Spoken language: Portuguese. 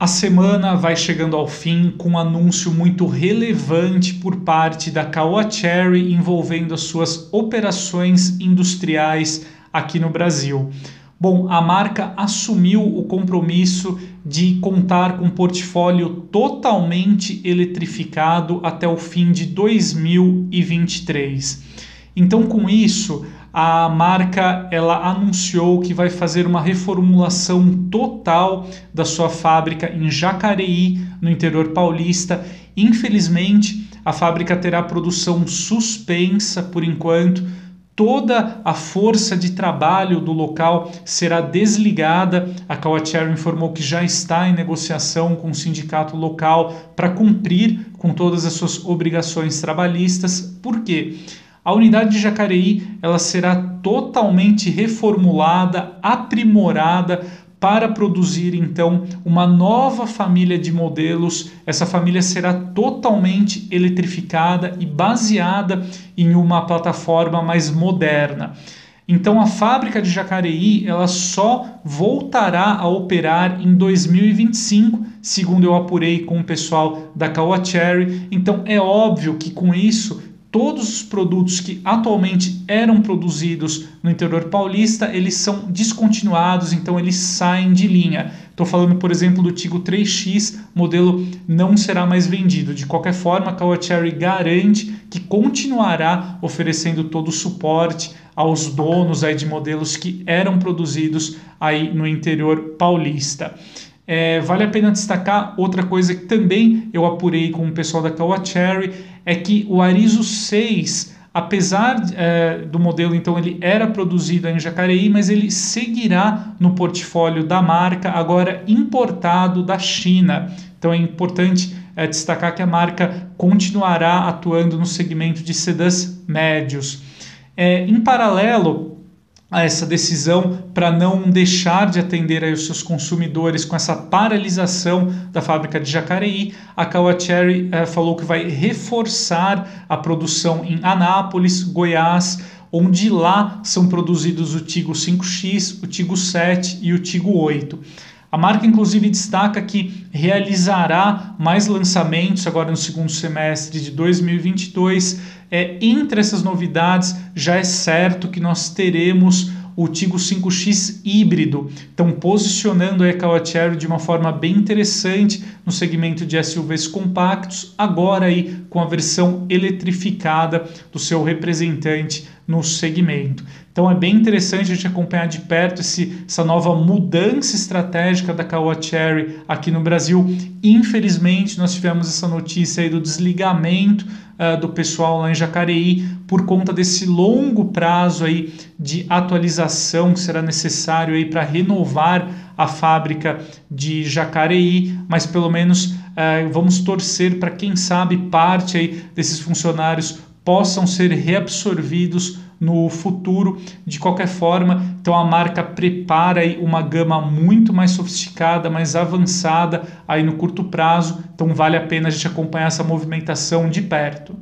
A semana vai chegando ao fim com um anúncio muito relevante por parte da Caoa Cherry envolvendo as suas operações industriais aqui no Brasil. Bom, a marca assumiu o compromisso de contar com um portfólio totalmente eletrificado até o fim de 2023. Então, com isso, a marca ela anunciou que vai fazer uma reformulação total da sua fábrica em Jacareí, no interior paulista. Infelizmente, a fábrica terá produção suspensa por enquanto. Toda a força de trabalho do local será desligada. A Cowacherry informou que já está em negociação com o sindicato local para cumprir com todas as suas obrigações trabalhistas. Por quê? A unidade de Jacareí ela será totalmente reformulada, aprimorada para produzir então uma nova família de modelos. Essa família será totalmente eletrificada e baseada em uma plataforma mais moderna. Então a fábrica de Jacareí ela só voltará a operar em 2025, segundo eu apurei com o pessoal da Caoa Cherry. Então é óbvio que com isso todos os produtos que atualmente eram produzidos no interior paulista, eles são descontinuados, então eles saem de linha. Estou falando, por exemplo, do Tigo 3X, modelo não será mais vendido. De qualquer forma, a Kawacherry garante que continuará oferecendo todo o suporte aos donos aí de modelos que eram produzidos aí no interior paulista. É, vale a pena destacar outra coisa que também eu apurei com o pessoal da Kawacherry, é que o Arizo 6, apesar é, do modelo, então ele era produzido em Jacareí, mas ele seguirá no portfólio da marca, agora importado da China. Então é importante é, destacar que a marca continuará atuando no segmento de sedãs médios. É, em paralelo, a essa decisão para não deixar de atender aí os seus consumidores com essa paralisação da fábrica de Jacareí, a Kawacherry eh, falou que vai reforçar a produção em Anápolis, Goiás, onde lá são produzidos o Tigo 5X, o Tigo 7 e o Tigo 8. A marca, inclusive, destaca que realizará mais lançamentos agora no segundo semestre de 2022. É, entre essas novidades, já é certo que nós teremos o Tigo 5X híbrido, então posicionando a Kawachery de uma forma bem interessante no segmento de SUVs compactos, agora aí com a versão eletrificada do seu representante no segmento. Então é bem interessante a gente acompanhar de perto esse, essa nova mudança estratégica da Kawachery aqui no Brasil. Infelizmente, nós tivemos essa notícia aí do desligamento uh, do pessoal lá em Jacareí por conta desse longo prazo aí de atualização que será necessário aí para renovar a fábrica de Jacareí, mas pelo menos uh, vamos torcer para quem sabe parte aí desses funcionários possam ser reabsorvidos no futuro de qualquer forma. Então a marca prepara uma gama muito mais sofisticada, mais avançada aí no curto prazo. Então vale a pena a gente acompanhar essa movimentação de perto.